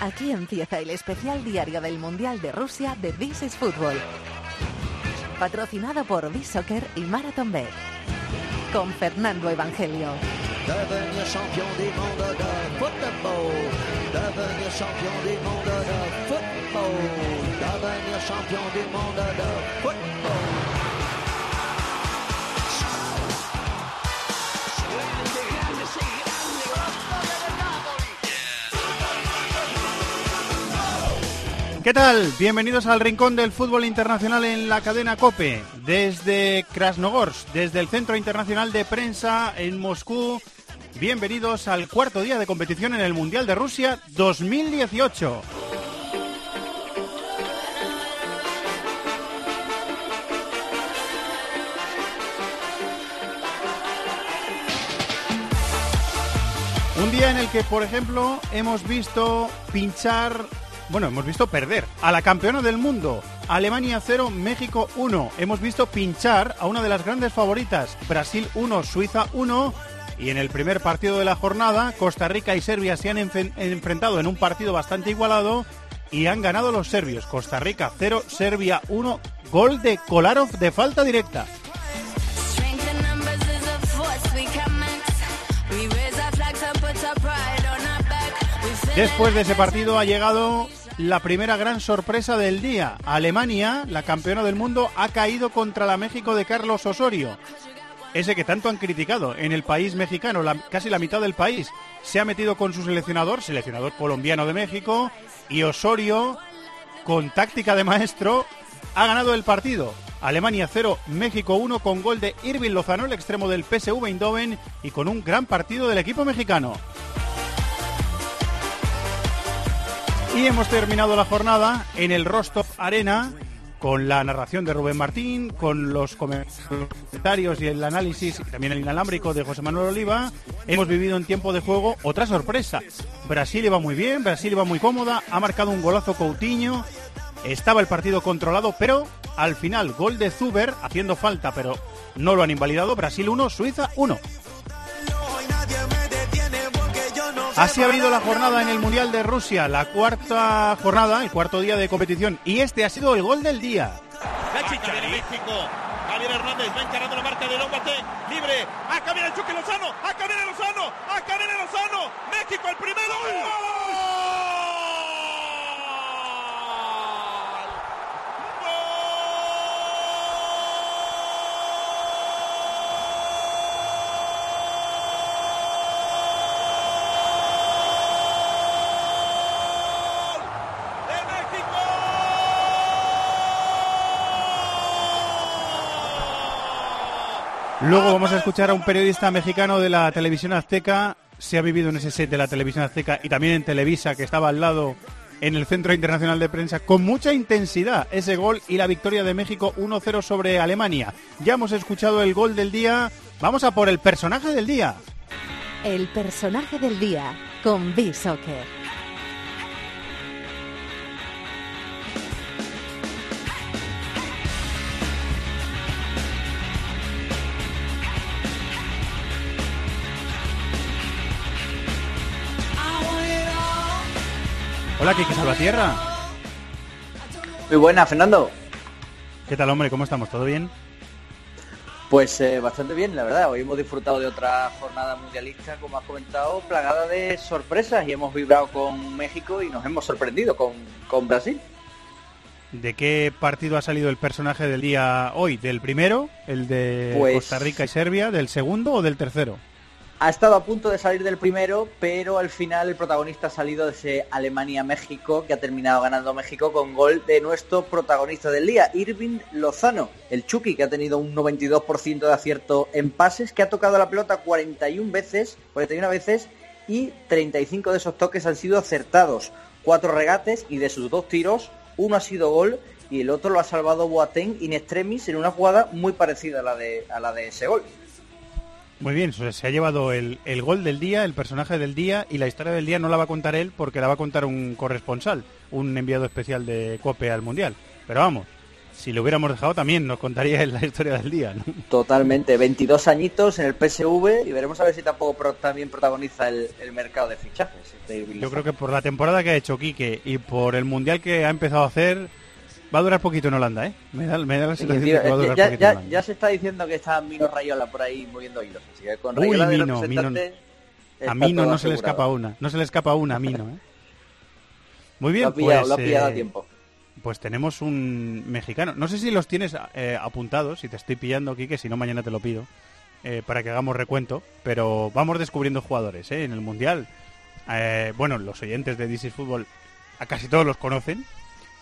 Aquí empieza el especial diario del Mundial de Rusia de This is Football. Patrocinado por This Soccer y Marathon Bet. Con Fernando Evangelio. ¿Qué tal? Bienvenidos al Rincón del Fútbol Internacional en la cadena COPE. Desde Krasnogorsk, desde el Centro Internacional de Prensa en Moscú. Bienvenidos al cuarto día de competición en el Mundial de Rusia 2018. Un día en el que, por ejemplo, hemos visto pinchar bueno, hemos visto perder a la campeona del mundo, Alemania 0, México 1. Hemos visto pinchar a una de las grandes favoritas, Brasil 1, Suiza 1. Y en el primer partido de la jornada, Costa Rica y Serbia se han enfrentado en un partido bastante igualado y han ganado los serbios. Costa Rica 0, Serbia 1, gol de Kolarov de falta directa. Después de ese partido ha llegado la primera gran sorpresa del día. Alemania, la campeona del mundo, ha caído contra la México de Carlos Osorio. Ese que tanto han criticado en el país mexicano, casi la mitad del país, se ha metido con su seleccionador, seleccionador colombiano de México, y Osorio, con táctica de maestro, ha ganado el partido. Alemania 0, México 1 con gol de Irving Lozano, el extremo del PSV Eindhoven, y con un gran partido del equipo mexicano. Y hemos terminado la jornada en el Rostov Arena con la narración de Rubén Martín, con los comentarios y el análisis, y también el inalámbrico de José Manuel Oliva. Hemos vivido en tiempo de juego otra sorpresa. Brasil iba muy bien, Brasil iba muy cómoda, ha marcado un golazo Coutinho, estaba el partido controlado, pero al final gol de Zuber, haciendo falta, pero no lo han invalidado. Brasil 1, Suiza 1. Así ha abrido la jornada en el Mundial de Rusia, la cuarta jornada, el cuarto día de competición. Y este ha sido el gol del día. La chicha de México. Javier Hernández va encarando la marca de Lombate. Libre. Acá viene el Chucky Lozano. Acá viene Lozano. Acá viene Lozano. México el primero. Luego vamos a escuchar a un periodista mexicano de la televisión azteca. Se ha vivido en ese set de la televisión azteca y también en Televisa, que estaba al lado en el Centro Internacional de Prensa, con mucha intensidad ese gol y la victoria de México 1-0 sobre Alemania. Ya hemos escuchado el gol del día. Vamos a por el personaje del día. El personaje del día con B-Soccer. Hola, Kiki Salvatierra. Muy buena, Fernando. ¿Qué tal, hombre? ¿Cómo estamos? ¿Todo bien? Pues eh, bastante bien, la verdad. Hoy hemos disfrutado de otra jornada mundialista, como has comentado, plagada de sorpresas y hemos vibrado con México y nos hemos sorprendido con, con Brasil. ¿De qué partido ha salido el personaje del día hoy? ¿Del primero, el de Pues- Costa Rica y Serbia? ¿Del segundo o del tercero? Ha estado a punto de salir del primero, pero al final el protagonista ha salido de ese Alemania-México que ha terminado ganando México con gol de nuestro protagonista del día, Irving Lozano, el Chucky, que ha tenido un 92% de acierto en pases, que ha tocado la pelota 41 veces, 41 veces y 35 de esos toques han sido acertados. Cuatro regates y de sus dos tiros, uno ha sido gol y el otro lo ha salvado Boateng in extremis en una jugada muy parecida a la de, a la de ese gol. Muy bien, se ha llevado el, el gol del día, el personaje del día y la historia del día no la va a contar él porque la va a contar un corresponsal, un enviado especial de COPE al Mundial. Pero vamos, si lo hubiéramos dejado también nos contaría la historia del día. ¿no? Totalmente, 22 añitos en el PSV y veremos a ver si tampoco pro- también protagoniza el, el mercado de fichajes. Yo creo que por la temporada que ha hecho Quique y por el mundial que ha empezado a hacer, va a durar poquito en Holanda, ¿eh? Me da, me da la sensación de que va a ya, durar ya- poquito en ya- Holanda. ya se está diciendo que está Mino Rayola por ahí moviendo hilos. Así que con Uy, Rayola de Mino, representante A Mino no se le escapa una, no se le escapa una a Mino, ¿eh? Muy bien, Lo ha pillado, pues, lo ha pillado a eh, tiempo. pues tenemos un mexicano. No sé si los tienes eh, apuntados, si te estoy pillando, Quique, si no mañana te lo pido, eh, para que hagamos recuento. Pero vamos descubriendo jugadores ¿eh? en el Mundial. Bueno, los oyentes de DC Fútbol a casi todos los conocen,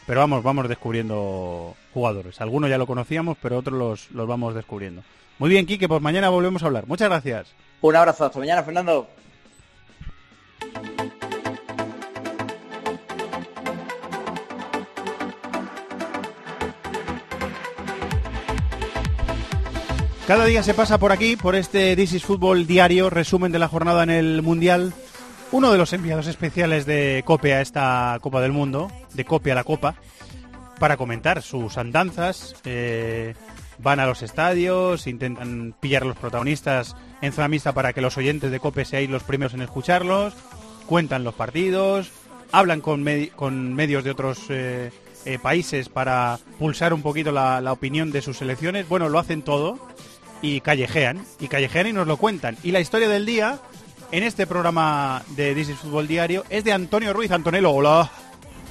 pero vamos, vamos descubriendo jugadores. Algunos ya lo conocíamos, pero otros los, los vamos descubriendo. Muy bien, Quique, pues mañana volvemos a hablar. Muchas gracias. Un abrazo, hasta mañana, Fernando. Cada día se pasa por aquí, por este This is Fútbol diario, resumen de la jornada en el Mundial. Uno de los enviados especiales de COPE a esta Copa del Mundo, de COPE a la Copa, para comentar sus andanzas. eh, van a los estadios, intentan pillar a los protagonistas en zona mixta para que los oyentes de COPE seáis los primeros en escucharlos, cuentan los partidos, hablan con medios de otros eh, eh, países para pulsar un poquito la, la opinión de sus selecciones. Bueno, lo hacen todo y callejean, y callejean y nos lo cuentan. Y la historia del día, en este programa de This is Fútbol Diario, es de Antonio Ruiz. Antonelo, hola.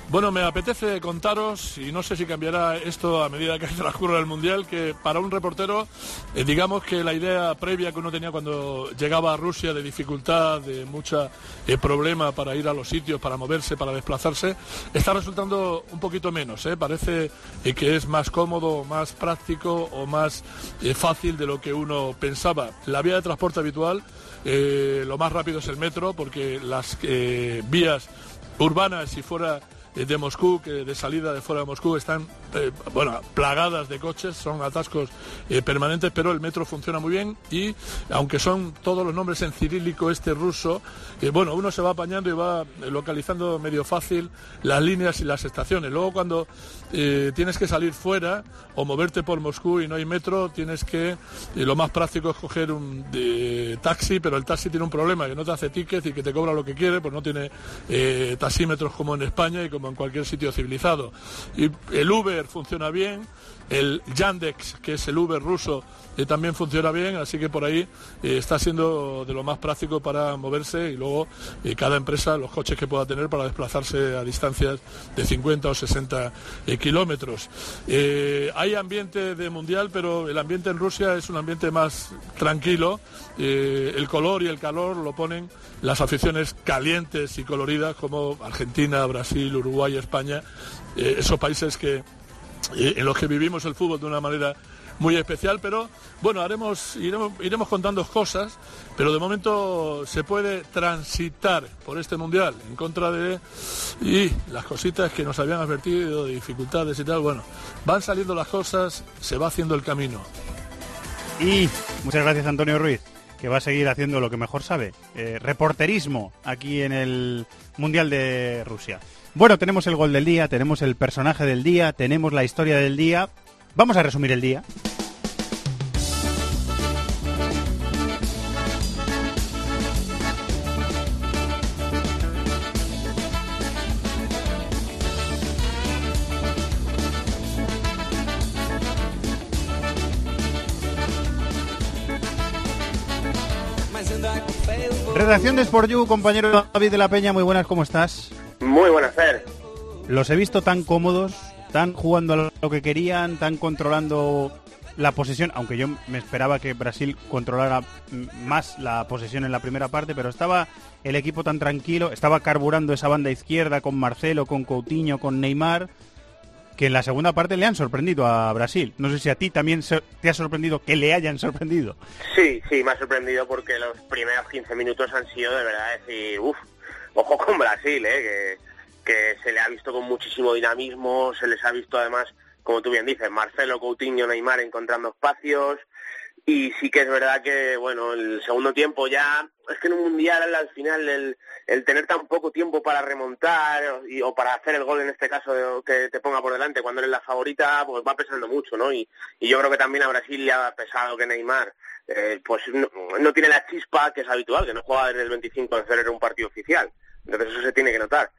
Bueno, me apetece contaros, y no sé si cambiará esto a medida que transcurra el Mundial, que para un reportero, eh, digamos que la idea previa que uno tenía cuando llegaba a Rusia de dificultad, de mucha eh, problema para ir a los sitios, para moverse, para desplazarse, está resultando un poquito menos. ¿eh? Parece eh, que es más cómodo, más práctico o más eh, fácil de lo que uno pensaba. La vía de transporte habitual, eh, lo más rápido es el metro, porque las eh, vías urbanas, si fuera de Moscú, que de salida de fuera de Moscú están eh, bueno, plagadas de coches, son atascos eh, permanentes, pero el metro funciona muy bien y aunque son todos los nombres en cirílico este ruso, eh, bueno, uno se va apañando y va eh, localizando medio fácil las líneas y las estaciones. Luego cuando eh, tienes que salir fuera o moverte por Moscú y no hay metro, tienes que, eh, lo más práctico es coger un eh, taxi, pero el taxi tiene un problema, que no te hace ticket y que te cobra lo que quiere, pues no tiene eh, taxímetros como en España y como en cualquier sitio civilizado. Y el Uber funciona bien, el Yandex, que es el Uber ruso, eh, también funciona bien, así que por ahí eh, está siendo de lo más práctico para moverse y luego eh, cada empresa los coches que pueda tener para desplazarse a distancias de 50 o 60 eh, kilómetros. Hay ambiente de mundial, pero el ambiente en Rusia es un ambiente más tranquilo. El color y el calor lo ponen las aficiones calientes y coloridas como Argentina, Brasil, Uruguay, España, esos países que en los que vivimos el fútbol de una manera muy especial, pero bueno, haremos, iremos, iremos contando cosas, pero de momento se puede transitar por este mundial en contra de y las cositas que nos habían advertido, de dificultades y tal, bueno, van saliendo las cosas, se va haciendo el camino. Y muchas gracias Antonio Ruiz, que va a seguir haciendo lo que mejor sabe, eh, reporterismo aquí en el Mundial de Rusia. Bueno, tenemos el gol del día, tenemos el personaje del día, tenemos la historia del día. Vamos a resumir el día. Redacción de Sport You, compañero David de la Peña, muy buenas, ¿cómo estás? Muy buenas, Fer. Los he visto tan cómodos, tan jugando a lo que querían, tan controlando la posesión, aunque yo me esperaba que Brasil controlara más la posesión en la primera parte, pero estaba el equipo tan tranquilo, estaba carburando esa banda izquierda con Marcelo, con Coutinho, con Neymar, que en la segunda parte le han sorprendido a Brasil. No sé si a ti también te ha sorprendido que le hayan sorprendido. Sí, sí, me ha sorprendido porque los primeros 15 minutos han sido de verdad decir, uff, ojo con Brasil, ¿eh? que, se le ha visto con muchísimo dinamismo, se les ha visto además, como tú bien dices, Marcelo, Coutinho, Neymar encontrando espacios y sí que es verdad que, bueno, el segundo tiempo ya, es que en un mundial al final el, el tener tan poco tiempo para remontar y, o para hacer el gol en este caso que te ponga por delante cuando eres la favorita, pues va pesando mucho, ¿no? Y, y yo creo que también a Brasil le ha pesado que Neymar, eh, pues no, no, tiene la chispa que es habitual, que no juega desde el 25 de febrero un partido oficial. Entonces eso se tiene que notar.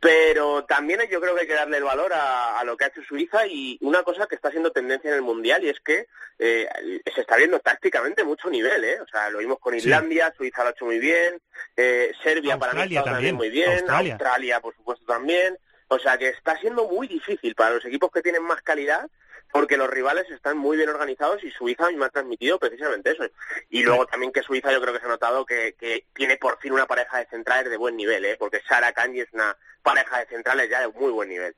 Pero también yo creo que hay que darle el valor a, lo que ha hecho Suiza y una cosa que está siendo tendencia en el Mundial y es que eh, se está viendo tácticamente mucho nivel, ¿eh? O sea, lo vimos con Islandia, Suiza lo ha hecho muy bien, eh, Serbia para mí también muy bien, Australia por supuesto también, o sea que está siendo muy difícil para los equipos que tienen más calidad porque los rivales están muy bien organizados y Suiza me ha transmitido precisamente eso. Y luego también que Suiza yo creo que se ha notado que, tiene por fin una pareja de centrales de buen nivel, ¿eh? porque Sara Kanji es una pareja de centrales ya de muy buen nivel.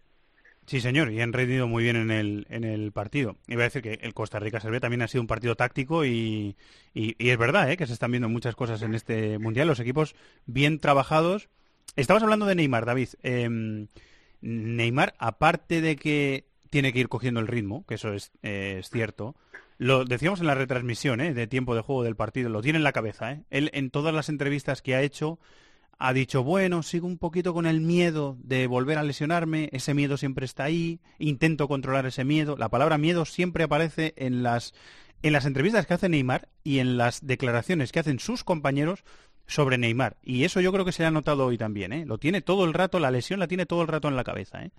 Sí, señor, y han rendido muy bien en el, en el partido. Iba a decir que el Costa Rica-Serbia también ha sido un partido táctico y, y, es verdad ¿eh? que se están viendo muchas cosas en este Mundial, los equipos bien trabajados. Estabas hablando de Neymar, David. Em, Neymar, aparte de que tiene que ir cogiendo el ritmo, que eso es, eh, es cierto. Lo decíamos en la retransmisión ¿eh? de tiempo de juego del partido, lo tiene en la cabeza. ¿eh? Él en todas las entrevistas que ha hecho ha dicho, bueno, sigo un poquito con el miedo de volver a lesionarme, ese miedo siempre está ahí, intento controlar ese miedo. La palabra miedo siempre aparece en las, en las entrevistas que hace Neymar y en las declaraciones que hacen sus compañeros sobre Neymar. Y eso yo creo que se ha notado hoy también. ¿eh? Lo tiene todo el rato, la lesión la tiene todo el rato en la cabeza. ¿eh?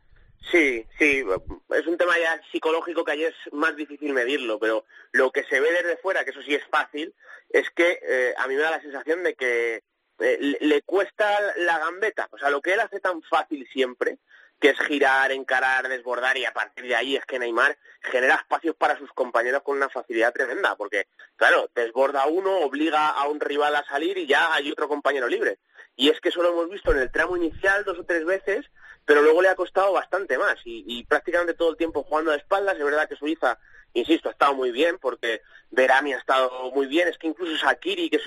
Sí, sí, es un tema ya psicológico que ahí es más difícil medirlo, pero lo que se ve desde fuera, que eso sí es fácil, es que eh, a mí me da la sensación de que eh, le cuesta la gambeta, o sea, lo que él hace tan fácil siempre, que es girar, encarar, desbordar y a partir de ahí es que Neymar genera espacios para sus compañeros con una facilidad tremenda, porque claro, desborda uno, obliga a un rival a salir y ya hay otro compañero libre. Y es que eso lo hemos visto en el tramo inicial dos o tres veces pero luego le ha costado bastante más y, prácticamente todo el tiempo jugando a espaldas. Es verdad que Suiza, insisto, ha estado muy bien porque Verami ha estado muy bien. Es que incluso Sakiri, que es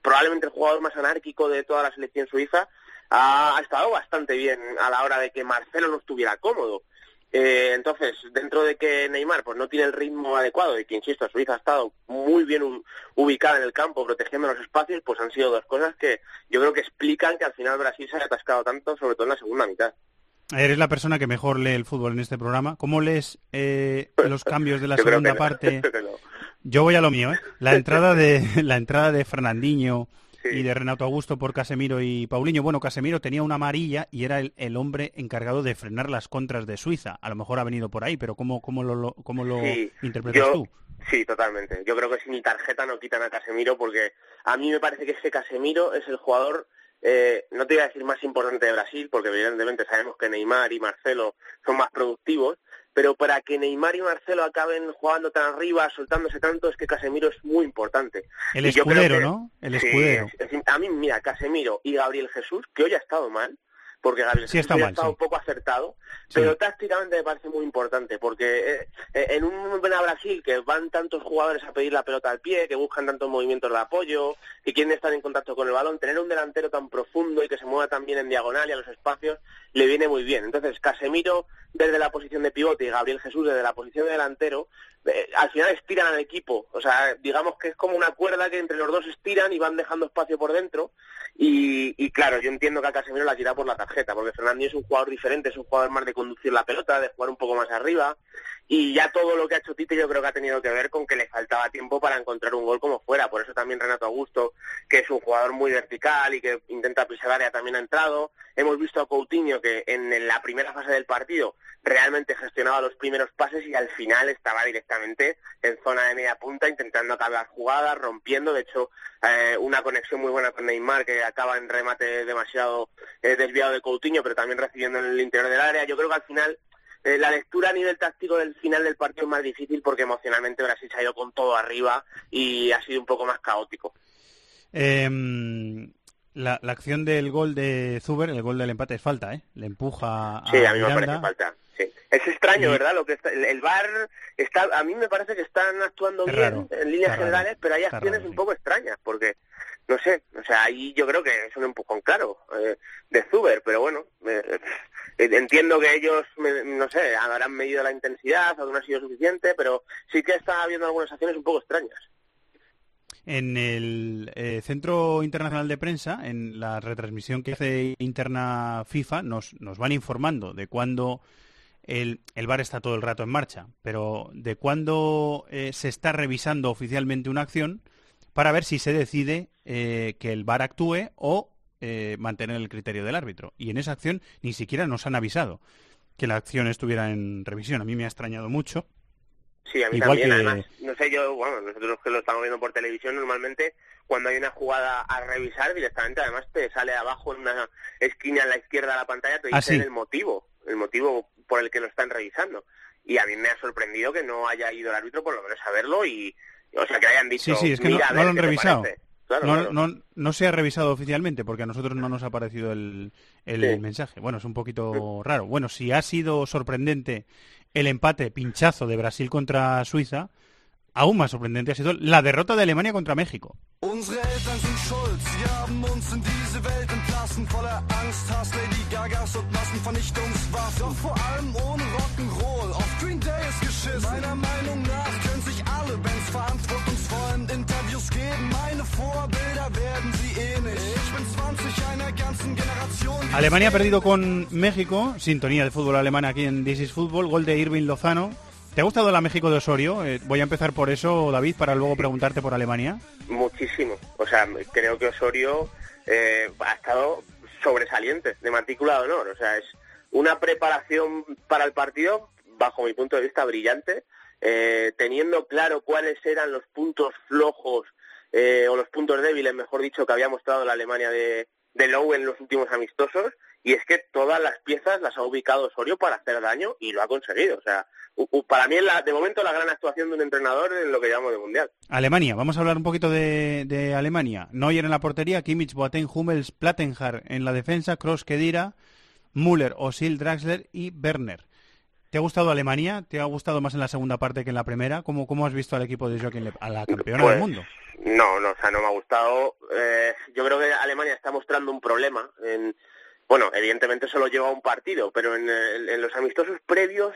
probablemente el jugador más anárquico de toda la selección suiza, ha, estado bastante bien a la hora de que Marcelo no estuviera cómodo. Eh, entonces, dentro de que Neymar pues no tiene el ritmo adecuado y que, insisto, Suiza ha estado muy bien ubicada en el campo, protegiendo los espacios, pues han sido dos cosas que yo creo que explican que al final Brasil se haya atascado tanto, sobre todo en la segunda mitad. Eres la persona que mejor lee el fútbol en este programa. ¿Cómo lees eh, los cambios de la segunda parte? Yo voy a lo mío, ¿eh? La entrada de la entrada de Fernandinho y de Renato Augusto por Casemiro y Paulinho. Bueno, Casemiro tenía una amarilla y era el, hombre encargado de frenar las contras de Suiza. A lo mejor ha venido por ahí, pero ¿cómo, cómo lo, cómo lo interpretas tú? Sí, totalmente. Yo creo que si ni tarjeta no quitan a Casemiro porque a mí me parece que ese Casemiro es el jugador eh, no te voy a decir más importante de Brasil, porque evidentemente sabemos que Neymar y Marcelo son más productivos, pero para que Neymar y Marcelo acaben jugando tan arriba, soltándose tanto, es que Casemiro es muy importante. El escudero, ¿no? El escudero. a mí, mira, Casemiro y Gabriel Jesús, que hoy ha estado mal, porque Gabriel sí, está ha estado un poco acertado, pero tácticamente me parece muy importante, porque eh, eh, en un Brasil que van tantos jugadores a pedir la pelota al pie, que buscan tantos movimientos de apoyo, que quieren estar en contacto con el balón, tener un delantero tan profundo y que se mueva tan bien en diagonal y a los espacios, le viene muy bien. Entonces, Casemiro desde la posición de pivote y Gabriel Jesús desde la posición de delantero, eh, al final estiran al equipo. O sea, digamos que es como una cuerda que entre los dos estiran y van dejando espacio por dentro. Y, claro, yo entiendo que a Casemiro la tira por la tarjeta, porque Fernandinho es un jugador diferente, es un jugador más de conducir la pelota, de jugar un poco más arriba. Y ya todo lo que ha hecho Tite yo creo que ha tenido que ver con que le faltaba tiempo para encontrar un gol como fuera. Por eso también Renato Augusto, que es un jugador muy vertical y que intenta pisar área, también ha entrado. Hemos visto a Coutinho que en la primera fase del partido realmente gestionaba los primeros pases y al final estaba directamente en zona de media punta intentando acabar jugadas, rompiendo. De hecho, eh, una conexión muy buena con Neymar que acaba en remate demasiado eh, desviado de Coutinho, pero también recibiendo en el interior del área. Yo creo que al final eh, la lectura a nivel táctico del final del partido es más difícil porque emocionalmente Brasil se ha ido con todo arriba y ha sido un poco más caótico. Em, la, acción del gol de Zuber, el gol del empate es falta, ¿eh? Le empuja a Sí, a mí me parece falta. Es extraño, ¿verdad? Lo que el, VAR está, a mí me parece que están actuando bien en líneas generales, pero hay acciones un poco extrañas, porque no sé, o sea, ahí yo creo que es un empujón claro eh, de Zuber, pero bueno, eh, entiendo que ellos, no sé, habrán medido la intensidad o no ha sido suficiente, pero sí que está habiendo algunas acciones un poco extrañas. En el eh, Centro Internacional de Prensa, en la retransmisión que hace interna FIFA, nos, nos van informando de cuándo el, el VAR está todo el rato en marcha, pero de cuándo eh, se está revisando oficialmente una acción para ver si se decide eh, que el VAR actúe o mantener el criterio del árbitro. Y en esa acción ni siquiera nos han avisado que la acción estuviera en revisión. A mí me ha extrañado mucho Sí, a mí también, además, no sé, yo, bueno, nosotros que lo estamos viendo por televisión, normalmente cuando hay una jugada a revisar directamente, además te sale abajo en una esquina a la izquierda de la pantalla, te ah, dicen el motivo, el motivo por el que lo están revisando. Y a mí me ha sorprendido que no haya ido el árbitro por lo menos a verlo y, o sea, que hayan dicho, sí, sí, es que no, lo han revisado. no, no, no, se ha revisado oficialmente porque a nosotros no nos ha aparecido el, el mensaje. Bueno, es un poquito raro. Bueno, si ha sido sorprendente el empate pinchazo de Brasil contra Suiza, aún más sorprendente ha sido la derrota de Alemania contra México. Alemania ha perdido con México, sintonía de fútbol alemán aquí en This is Football, gol de Irving Lozano. ¿Te ha gustado la México de Osorio? Eh, voy a empezar por eso, David, para luego preguntarte por Alemania. Muchísimo. O sea, creo que Osorio eh, ha estado sobresaliente, de matrícula de honor. O sea, es una preparación para el partido, bajo mi punto de vista, brillante, eh, teniendo claro cuáles eran los puntos flojos o los puntos débiles, mejor dicho, que había mostrado la Alemania de, de Lowe en los últimos amistosos y es que todas las piezas las ha ubicado Osorio para hacer daño y lo ha conseguido. O sea, para mí la, de momento la gran actuación de un entrenador en lo que llamamos de Mundial. Alemania, vamos a hablar un poquito de, de Alemania. Neuer en la portería, Kimmich, Boateng, Hummels, Plattenhardt en la defensa, Kroos, Kedira, Müller, Osil, Draxler y Werner. ¿Te ha gustado Alemania? ¿Te ha gustado más en la segunda parte que en la primera? ¿Cómo, cómo has visto al equipo de Joaquín a la campeona del pues, mundo? No, no, o sea, no me ha gustado. Eh, yo creo que Alemania está mostrando un problema. En, bueno, evidentemente solo lleva un partido, pero en, los amistosos previos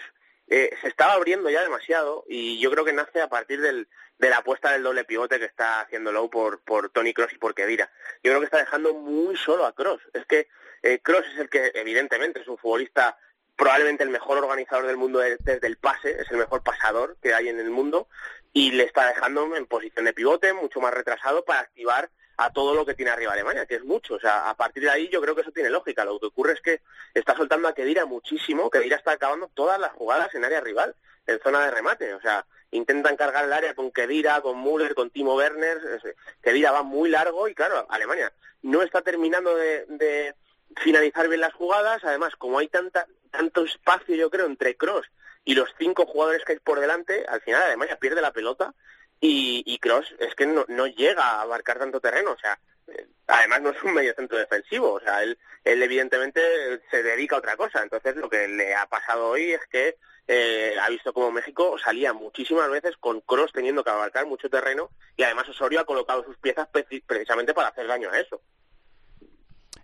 eh, se estaba abriendo ya demasiado y yo creo que nace a partir del, de la apuesta del doble pivote que está haciendo Lowe por, por Tony Cross y por Kedira. Yo creo que está dejando muy solo a Cross. Es que eh, Cross es el que evidentemente es un futbolista probablemente el mejor organizador del mundo desde el pase, es el mejor pasador que hay en el mundo y le está dejando en posición de pivote, mucho más retrasado para activar a todo lo que tiene arriba Alemania, que es mucho. O sea, a partir de ahí yo creo que eso tiene lógica. Lo que ocurre es que está soltando a Kedira muchísimo, Kedira está acabando todas las jugadas en área rival, en zona de remate. O sea, intentan cargar el área con Kedira, con Müller, con Timo Werner. Kedira va muy largo y claro, Alemania no está terminando de finalizar bien las jugadas. Además, como hay tanta, tanto espacio, yo creo, entre Cross y los cinco jugadores que hay por delante, al final Alemania pierde la pelota y, y Cross es que no, no llega a abarcar tanto terreno. O sea, eh, además no es un medio centro defensivo. O sea, él, él evidentemente se dedica a otra cosa. Entonces, lo que le ha pasado hoy es que eh, ha visto como México salía muchísimas veces con Cross teniendo que abarcar mucho terreno y además Osorio ha colocado sus piezas precisamente para hacer daño a eso.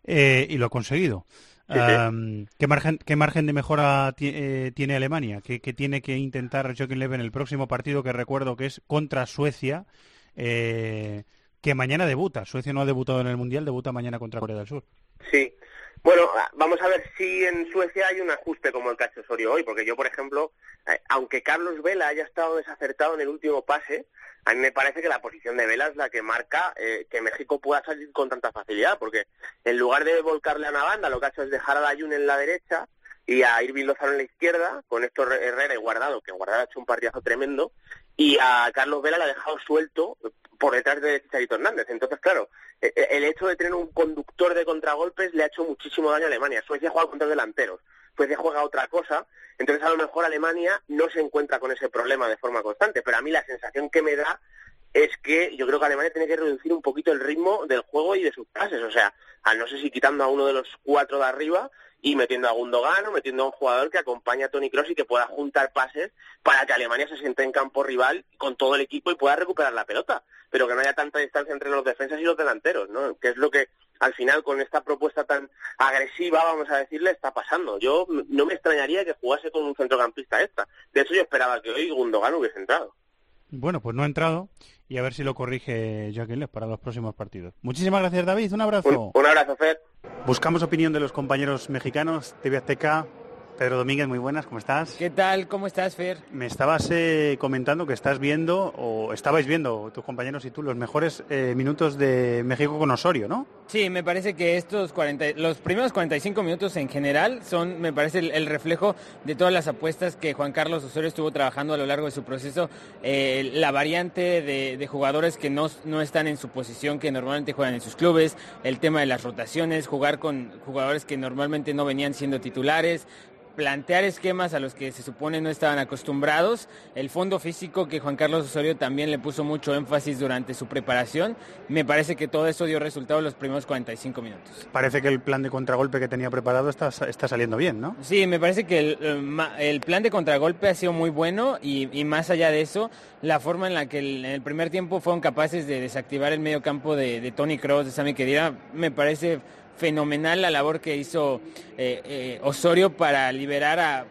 Eh, y lo ha conseguido. ¿qué, margen, ¿Qué margen de mejora eh, tiene Alemania? ¿Qué, tiene que intentar Joaquín Löw en el próximo partido que recuerdo que es contra Suecia? Eh, que mañana debuta. Suecia no ha debutado en el Mundial, debuta mañana contra Corea del Sur. Sí. Bueno, vamos a ver si en Suecia hay un ajuste como el que ha hecho Osorio hoy, porque yo, por ejemplo, aunque Carlos Vela haya estado desacertado en el último pase, a mí me parece que la posición de Vela es la que marca eh, que México pueda salir con tanta facilidad, porque en lugar de volcarle a una banda, lo que ha hecho es dejar a Dayun en la derecha y a Irving Lozano en la izquierda, con Héctor Herrera y Guardado, que Guardado ha hecho un partidazo tremendo, y a Carlos Vela le ha dejado suelto por detrás de Chicharito Hernández. Entonces, claro, e, e, el hecho de tener un conductor de contragolpes le ha hecho muchísimo daño a Alemania. Suecia juega contra delanteros, Suecia juega otra cosa, entonces a lo mejor Alemania no se encuentra con ese problema de forma constante, pero a mí la sensación que me da es que yo creo que Alemania tiene que reducir un poquito el ritmo del juego y de sus pases, o sea, al no sé si quitando a uno de los cuatro de arriba y metiendo a Gundogan o metiendo a un jugador que acompañe a Tony Cross y que pueda juntar pases para que Alemania se siente en campo rival con todo el equipo y pueda recuperar la pelota, pero que no haya tanta distancia entre los defensas y los delanteros, ¿no? Que es lo que al final con esta propuesta tan agresiva, vamos a decirle, está pasando. Yo no me extrañaría que jugase con un centrocampista extra. De hecho, yo esperaba que hoy Gundogan hubiese entrado. Bueno, pues no ha entrado y a ver si lo corrige Jacqueline para los próximos partidos. Muchísimas gracias, David. Un abrazo. Un, abrazo, Fer. Buscamos opinión de los compañeros mexicanos. TV Azteca, Pedro Domínguez, muy buenas, ¿cómo estás? ¿Qué tal? ¿Cómo estás, Fer? Me estabas eh, comentando que estás viendo, o estabais viendo, tus compañeros y tú, los mejores eh, minutos de México con Osorio, ¿no? Sí, me parece que estos 40, los primeros 45 minutos en general son, me parece, el, reflejo de todas las apuestas que Juan Carlos Osorio estuvo trabajando a lo largo de su proceso. Eh, la variante de, de, jugadores que no, no están en su posición, que normalmente juegan en sus clubes, el tema de las rotaciones, jugar con jugadores que normalmente no venían siendo titulares, plantear esquemas a los que se supone no estaban acostumbrados, el fondo físico que Juan Carlos Osorio también le puso mucho énfasis durante su preparación, me parece que todo eso dio resultado en los primeros 45 minutos. Parece que el plan de contragolpe que tenía preparado está, está saliendo bien, ¿no? Sí, me parece que el, plan de contragolpe ha sido muy bueno y, más allá de eso, la forma en la que en el primer tiempo fueron capaces de desactivar el medio campo de, Tony Cross, de Sammy Kedira, me parece fenomenal la labor que hizo eh, eh, Osorio para liberar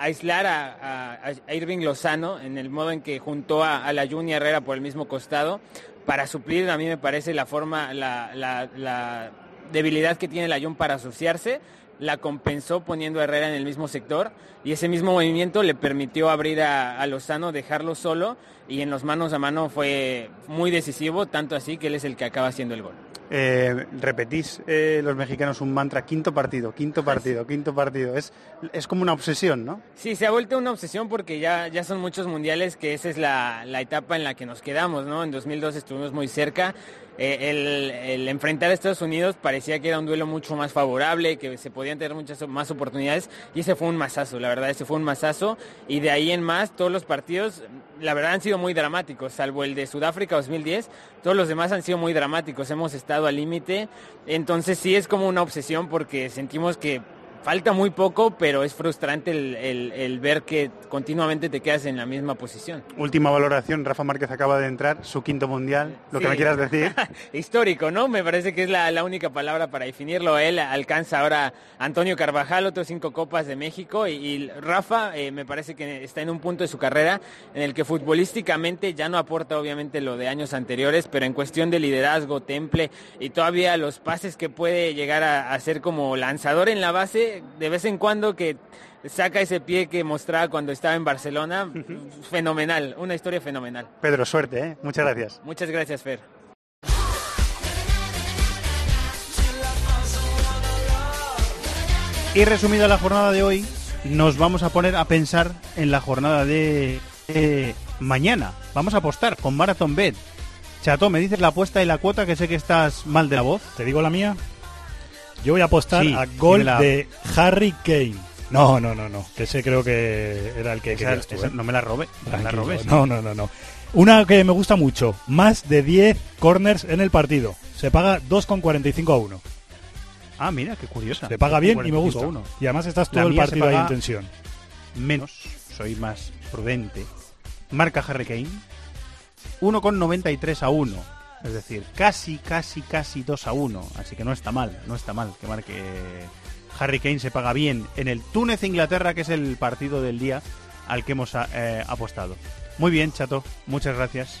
aislar a, Irving Lozano en el modo en que juntó a, la Juni Herrera por el mismo costado. Para suplir a mí me parece la forma la, la debilidad que tiene la Jun para asociarse la compensó poniendo a Herrera en el mismo sector y ese mismo movimiento le permitió abrir a, Lozano, dejarlo solo y en los manos a mano fue muy decisivo, tanto así que él es el que acaba haciendo el gol. Eh, repetís eh, los mexicanos un mantra, quinto partido, quinto partido, quinto partido. Es, es como una obsesión, ¿no? Sí, se ha vuelto una obsesión porque ya, ya son muchos mundiales que esa es la, la etapa en la que nos quedamos, ¿no? En 2002 estuvimos muy cerca eh, el, enfrentar a Estados Unidos parecía que era un duelo mucho más favorable, que se podían tener muchas más oportunidades y ese fue un masazo, la verdad, ese fue un masazo y de ahí en más todos los partidos, la verdad han sido muy dramáticos, salvo el de Sudáfrica 2010, todos los demás han sido muy dramáticos, hemos estado al límite, entonces sí es como una obsesión porque sentimos que falta muy poco, pero es frustrante el, ver que continuamente te quedas en la misma posición. Última valoración, Rafa Márquez acaba de entrar, su quinto mundial, lo que me quieras decir. Histórico, ¿no? Me parece que es la, única palabra para definirlo. Él alcanza ahora Antonio Carvajal, otros cinco copas de México, y, Rafa eh, me parece que está en un punto de su carrera en el que futbolísticamente ya no aporta obviamente lo de años anteriores, pero en cuestión de liderazgo, temple y todavía los pases que puede llegar a hacer como lanzador en la base, de vez en cuando que saca ese pie que mostraba cuando estaba en Barcelona, fenomenal, una historia fenomenal. Pedro, suerte, ¿eh? muchas gracias. Muchas gracias, Fer. Y resumida la jornada de hoy, nos vamos a poner a pensar en la jornada de mañana. Vamos a apostar con Marathon Bet. Chato, ¿me dices la apuesta y la cuota que sé que estás mal de la voz? ¿Te digo la mía? Yo voy a apostar a gol de Harry Kane. No, no, no, no. Que ese creo que era el que ¿eh? No me la robe. No, no, no, no. Una que me gusta mucho. Más de 10 corners en el partido. Se paga 2,45 a 1. Ah, mira, qué curiosa. Se paga bien y me gusta. Uno. Y además estás todo el partido ahí en tensión. Menos. Soy más prudente. Marca Harry Kane. 1,93 a 1 es decir, casi, casi, casi 2 a 1. Así que no está mal, no está mal que marque Harry Kane se paga bien en el Túnez-Inglaterra, que es el partido del día al que hemos eh, apostado. Muy bien, Chato, muchas gracias.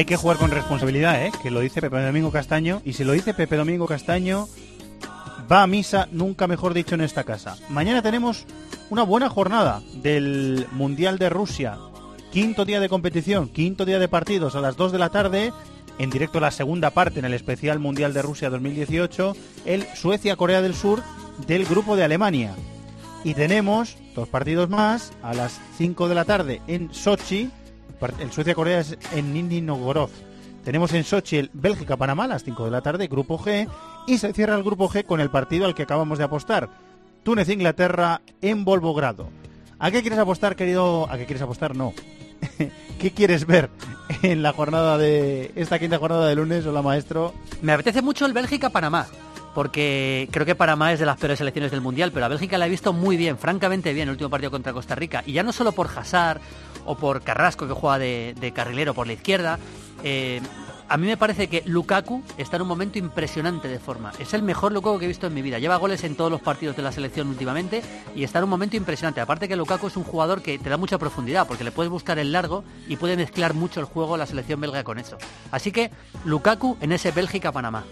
hay que jugar con responsabilidad, ¿eh? que lo dice Pepe Domingo Castaño. Y si lo dice Pepe Domingo Castaño, va a misa, nunca mejor dicho, en esta casa. Mañana tenemos una buena jornada del Mundial de Rusia. Quinto día de competición, quinto día de partidos a las 2 de la tarde. En directo la segunda parte en el especial Mundial de Rusia 2018, el Suecia-Corea del Sur del grupo de Alemania. Y tenemos dos partidos más a las 5 de la tarde en Sochi el Suecia-Corea es en Nizhny. Tenemos en Sochi el Bélgica-Panamá a las 5 de la tarde, grupo G. Y se cierra el grupo G con el partido al que acabamos de apostar. Túnez-Inglaterra en Volvogrado. ¿A qué quieres apostar, querido? ¿A qué quieres apostar? No. ¿Qué quieres ver en la jornada de esta quinta jornada de lunes? Hola, maestro. Me apetece mucho el Bélgica-Panamá porque creo que Panamá es de las peores selecciones del Mundial, pero a Bélgica la he visto muy bien, francamente bien, el último partido contra Costa Rica. Y ya no solo por Hazard o por Carrasco, que juega de, carrilero por la izquierda, eh, a mí me parece que Lukaku está en un momento impresionante de forma. Es el mejor Lukaku que he visto en mi vida. Lleva goles en todos los partidos de la selección últimamente y está en un momento impresionante. Aparte que Lukaku es un jugador que te da mucha profundidad porque le puedes buscar el largo y puede mezclar mucho el juego la selección belga con eso. Así que Lukaku en ese Bélgica-Panamá.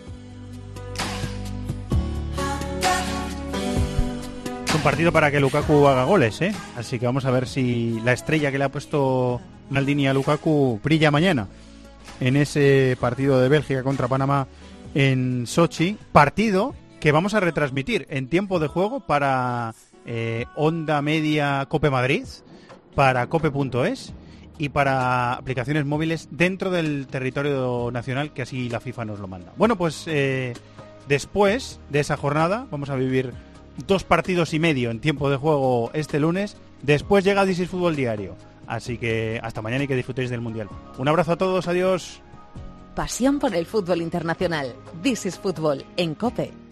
Un partido para que Lukaku haga goles, ¿eh? Así que vamos a ver si la estrella que le ha puesto Maldini a Lukaku brilla mañana en ese partido de Bélgica contra Panamá en Sochi. Partido que vamos a retransmitir en tiempo de juego para eh, Onda Media Cope Madrid, para cope.es y para aplicaciones móviles dentro del territorio nacional, que así la FIFA nos lo manda. Bueno, pues eh, después de esa jornada vamos a vivir dos partidos y medio en tiempo de juego este lunes. Después llega This Fútbol Diario. Así que hasta mañana y que disfrutéis del Mundial. Un abrazo a todos, adiós. Pasión por el fútbol internacional. This is Fútbol en COPE